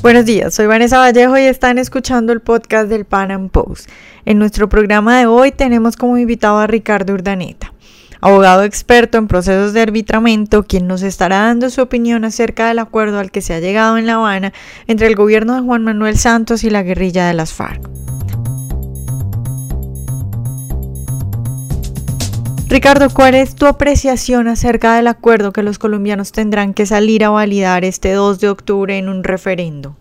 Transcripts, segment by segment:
Buenos días, soy Vanessa Vallejo y están escuchando el podcast del Pan Am Post. En nuestro programa de hoy tenemos como invitado a Ricardo Urdaneta, abogado experto en procesos de arbitramiento, quien nos estará dando su opinión acerca del acuerdo al que se ha llegado en La Habana entre el gobierno de Juan Manuel Santos y la guerrilla de las FARC. Ricardo, ¿cuál es tu apreciación acerca del acuerdo que los colombianos tendrán que salir a validar este 2 de octubre en un referendo?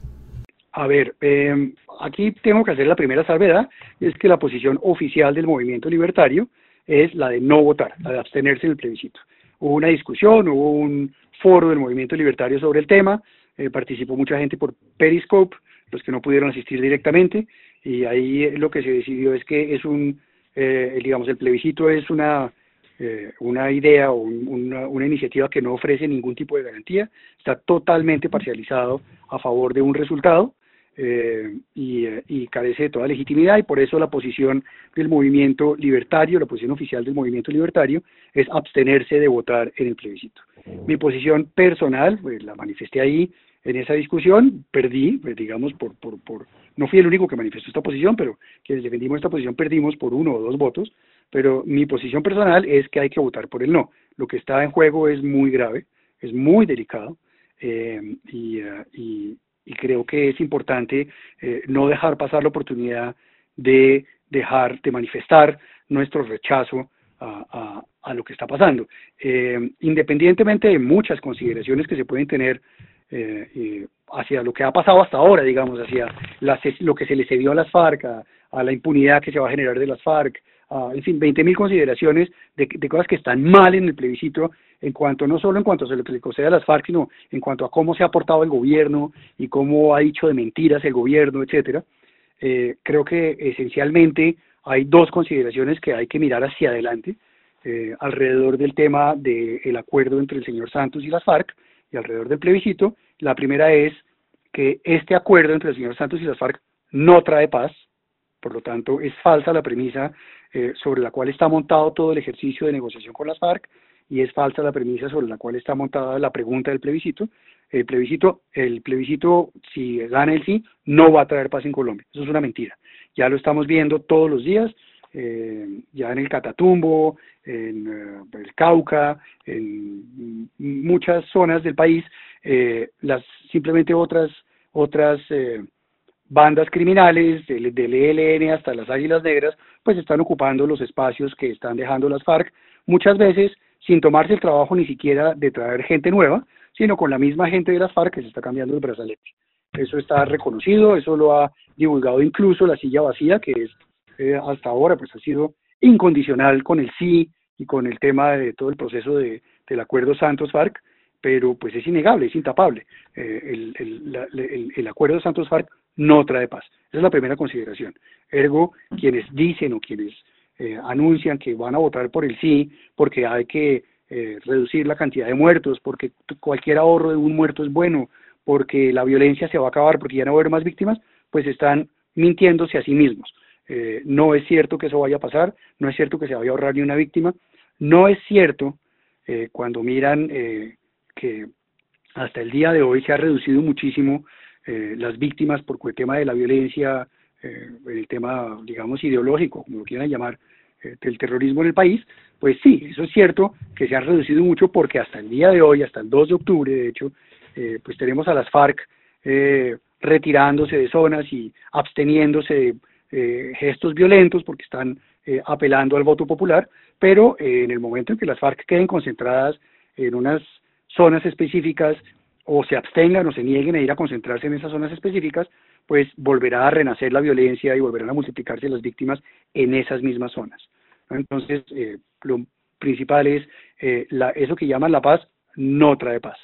A ver, eh, aquí tengo que hacer la primera salvedad, es que la posición oficial del movimiento libertario es la de no votar, la de abstenerse en el plebiscito. Hubo una discusión, hubo un foro del movimiento libertario sobre el tema, eh, participó mucha gente por Periscope, los que no pudieron asistir directamente, y ahí lo que se decidió es que es un, eh, digamos, el plebiscito es una eh, una idea o una, una, iniciativa que no ofrece ningún tipo de garantía, está totalmente parcializado a favor de un resultado eh, y, eh, y, carece de toda legitimidad y por eso la posición del movimiento libertario, la posición oficial del movimiento libertario es abstenerse de votar en el plebiscito. Mi posición personal, pues la manifesté ahí en esa discusión, perdí, pues, digamos, por, por, por, no fui el único que manifestó esta posición, pero quienes defendimos esta posición perdimos por uno o dos votos, pero mi posición personal es que hay que votar por el no. Lo que está en juego es muy grave, es muy delicado eh, eh, y, creo que es importante eh, no dejar pasar la oportunidad de dejar de manifestar nuestro rechazo a, a lo que está pasando. independientemente de muchas consideraciones que se pueden tener hacia lo que ha pasado hasta ahora, digamos, hacia lo que se le cedió a las FARC, la impunidad que se va a generar de las FARC, en fin, 20.000 consideraciones de, cosas que están mal en el plebiscito, en cuanto no solo en cuanto a lo que le concede a las FARC, sino en cuanto a cómo se ha portado el gobierno y cómo ha dicho de mentiras el gobierno, etcétera. Eh, creo que esencialmente hay dos consideraciones que hay que mirar hacia adelante eh, alrededor del tema del acuerdo entre el señor Santos y las FARC y alrededor del plebiscito. La primera es que este acuerdo entre el señor Santos y las FARC no trae paz, por lo tanto es falsa la premisa eh, sobre la cual está montado todo el ejercicio de negociación con las FARC y es falsa la premisa sobre la cual está montada la pregunta del plebiscito. El plebiscito, el plebiscito, si gana el sí, no va a traer paz en Colombia. Eso es una mentira. Ya lo estamos viendo todos los días, eh, ya en el Catatumbo, en eh, el Cauca, en muchas zonas del país, las simplemente otras otras bandas criminales, del, del, ELN hasta las Águilas Negras, pues están ocupando los espacios que están dejando las FARC, muchas veces sin tomarse el trabajo ni siquiera de traer gente nueva, sino con la misma gente de las FARC que se está cambiando el brazalete. Eso está reconocido, eso lo ha divulgado incluso la silla vacía, que es eh, hasta ahora pues ha sido incondicional con el sí y con el tema de todo el proceso de, del acuerdo Santos-FARC, pero pues es innegable, es intapable. Eh, el, el, el, acuerdo Santos-FARC no trae paz. Esa es la primera consideración. Ergo, quienes dicen o quienes eh, anuncian que van a votar por el sí, porque hay que eh, reducir la cantidad de muertos, porque cualquier ahorro de un muerto es bueno, porque la violencia se va a acabar, porque ya no va a haber más víctimas, pues están mintiéndose a sí mismos. Eh, no es cierto que eso vaya a pasar, no es cierto que se vaya a ahorrar ni una víctima, no es cierto cuando miran que hasta el día de hoy se ha reducido muchísimo eh, las víctimas por el tema de la violencia, eh, el tema, digamos, ideológico, como lo quieran llamar, eh, del terrorismo en el país, pues sí, eso es cierto que se ha reducido mucho porque hasta el día de hoy, hasta el 2 de octubre, de hecho, pues tenemos a las FARC retirándose de zonas y absteniéndose de gestos violentos porque están apelando al voto popular, pero en el momento en que las FARC queden concentradas en unas zonas específicas o se abstengan o se nieguen a ir a concentrarse en esas zonas específicas, pues volverá a renacer la violencia y volverán a multiplicarse las víctimas en esas mismas zonas. Entonces, eh, lo principal es, eh, la, eso que llaman la paz no trae paz.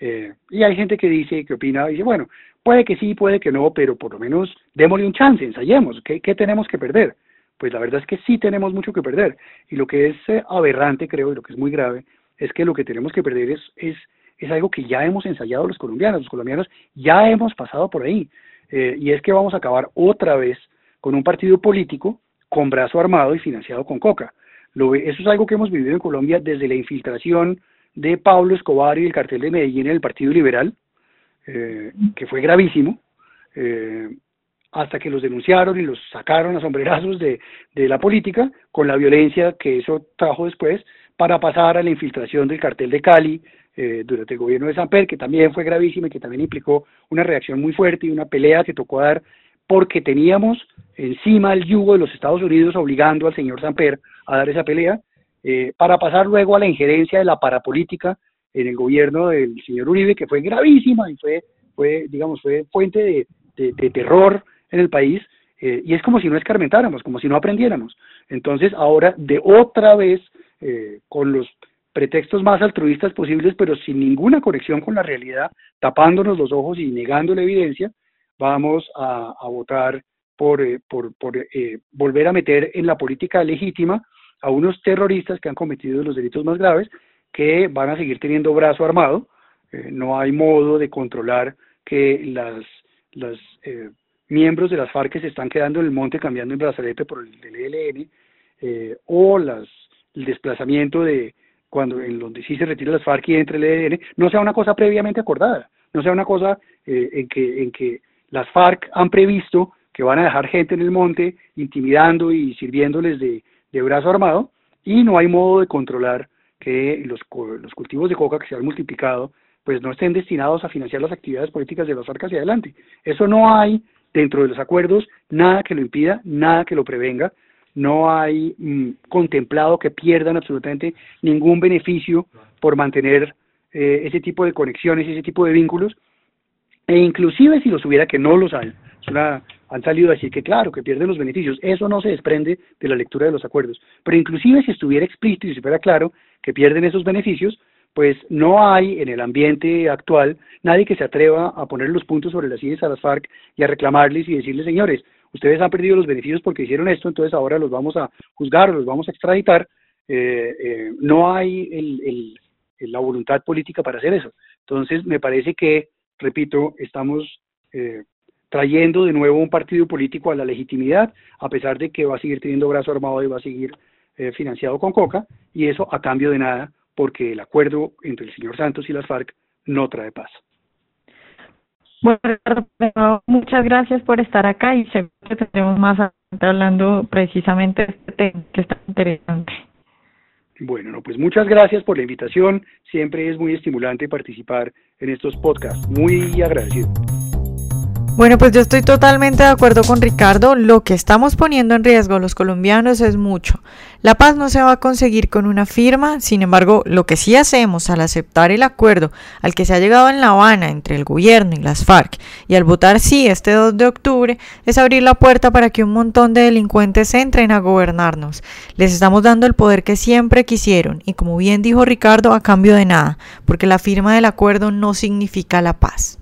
Eh, y hay gente que dice, que opina, dice, bueno, puede que sí, puede que no, pero por lo menos démosle un chance, ensayemos, ¿qué, qué tenemos que perder? Pues la verdad es que sí tenemos mucho que perder. Y lo que es aberrante, creo, y lo que es muy grave, es que lo que tenemos que perder es, es es algo que ya hemos ensayado los colombianos, los colombianos ya hemos pasado por ahí, eh, y es que vamos a acabar otra vez con un partido político con brazo armado y financiado con coca. Lo, eso es algo que hemos vivido en Colombia desde la infiltración de Pablo Escobar y el cartel de Medellín en el Partido Liberal, eh, que fue gravísimo, hasta que los denunciaron y los sacaron a sombrerazos de, de la política, con la violencia que eso trajo después, para pasar a la infiltración del cartel de Cali durante el gobierno de Samper, que también fue gravísima y que también implicó una reacción muy fuerte y una pelea que tocó dar porque teníamos encima el yugo de los Estados Unidos obligando al señor Samper a dar esa pelea, eh, para pasar luego a la injerencia de la parapolítica en el gobierno del señor Uribe, que fue gravísima y fue, fue digamos, fue fuente de, terror en el país, eh, y es como si no escarmentáramos, como si no aprendiéramos. Entonces, ahora, de otra vez, eh, con los pretextos más altruistas posibles, pero sin ninguna conexión con la realidad, tapándonos los ojos y negando la evidencia, vamos a, votar por, por, por volver a meter en la política legítima a unos terroristas que han cometido los delitos más graves, que van a seguir teniendo brazo armado. Eh, no hay modo de controlar que las, los eh, miembros de las FARC se están quedando en el monte cambiando el brazalete por el del ELN, eh, o las, el desplazamiento de cuando en donde sí se retira las FARC y entre el ELN, no sea una cosa previamente acordada, no sea una cosa en, que, en que las FARC han previsto que van a dejar gente en el monte intimidando y sirviéndoles de, de brazo armado y no hay modo de controlar que los, los cultivos de coca que se han multiplicado pues no estén destinados a financiar las actividades políticas de las arcas hacia adelante. Eso no hay dentro de los acuerdos nada que lo impida, nada que lo prevenga, no hay mm, contemplado que pierdan absolutamente ningún beneficio por mantener eh, ese tipo de conexiones, ese tipo de vínculos, e inclusive si los hubiera que no los hay. Han salido a decir que claro, que pierden los beneficios. Eso no se desprende de la lectura de los acuerdos. Pero inclusive si estuviera explícito y si fuera claro que pierden esos beneficios, pues no hay en el ambiente actual nadie que se atreva a poner los puntos sobre las ideas a las FARC y a reclamarles y decirles, señores, ustedes han perdido los beneficios porque hicieron esto, entonces ahora los vamos a juzgar los vamos a extraditar. Eh, eh, no hay el, la voluntad política para hacer eso. Entonces, me parece que, repito, estamos eh, trayendo de nuevo un partido político a la legitimidad, a pesar de que va a seguir teniendo brazo armado y va a seguir eh, financiado con coca, y eso a cambio de nada, porque el acuerdo entre el señor Santos y las FARC no trae paz. Bueno, muchas gracias por estar acá y seguro que tendremos más adelante hablando precisamente de este tema que está interesante. Bueno, pues muchas gracias por la invitación. Siempre es muy estimulante participar en estos podcasts. Muy agradecido. Bueno, pues yo estoy totalmente de acuerdo con Ricardo. Lo que estamos poniendo en riesgo los colombianos es mucho. La paz no se va a conseguir con una firma, sin embargo, lo que sí hacemos al aceptar el acuerdo al que se ha llegado en La Habana entre el gobierno y las FARC y al votar sí este 2 de octubre es abrir la puerta para que un montón de delincuentes entren a gobernarnos. Les estamos dando el poder que siempre quisieron y como bien dijo Ricardo, a cambio de nada, porque la firma del acuerdo no significa la paz.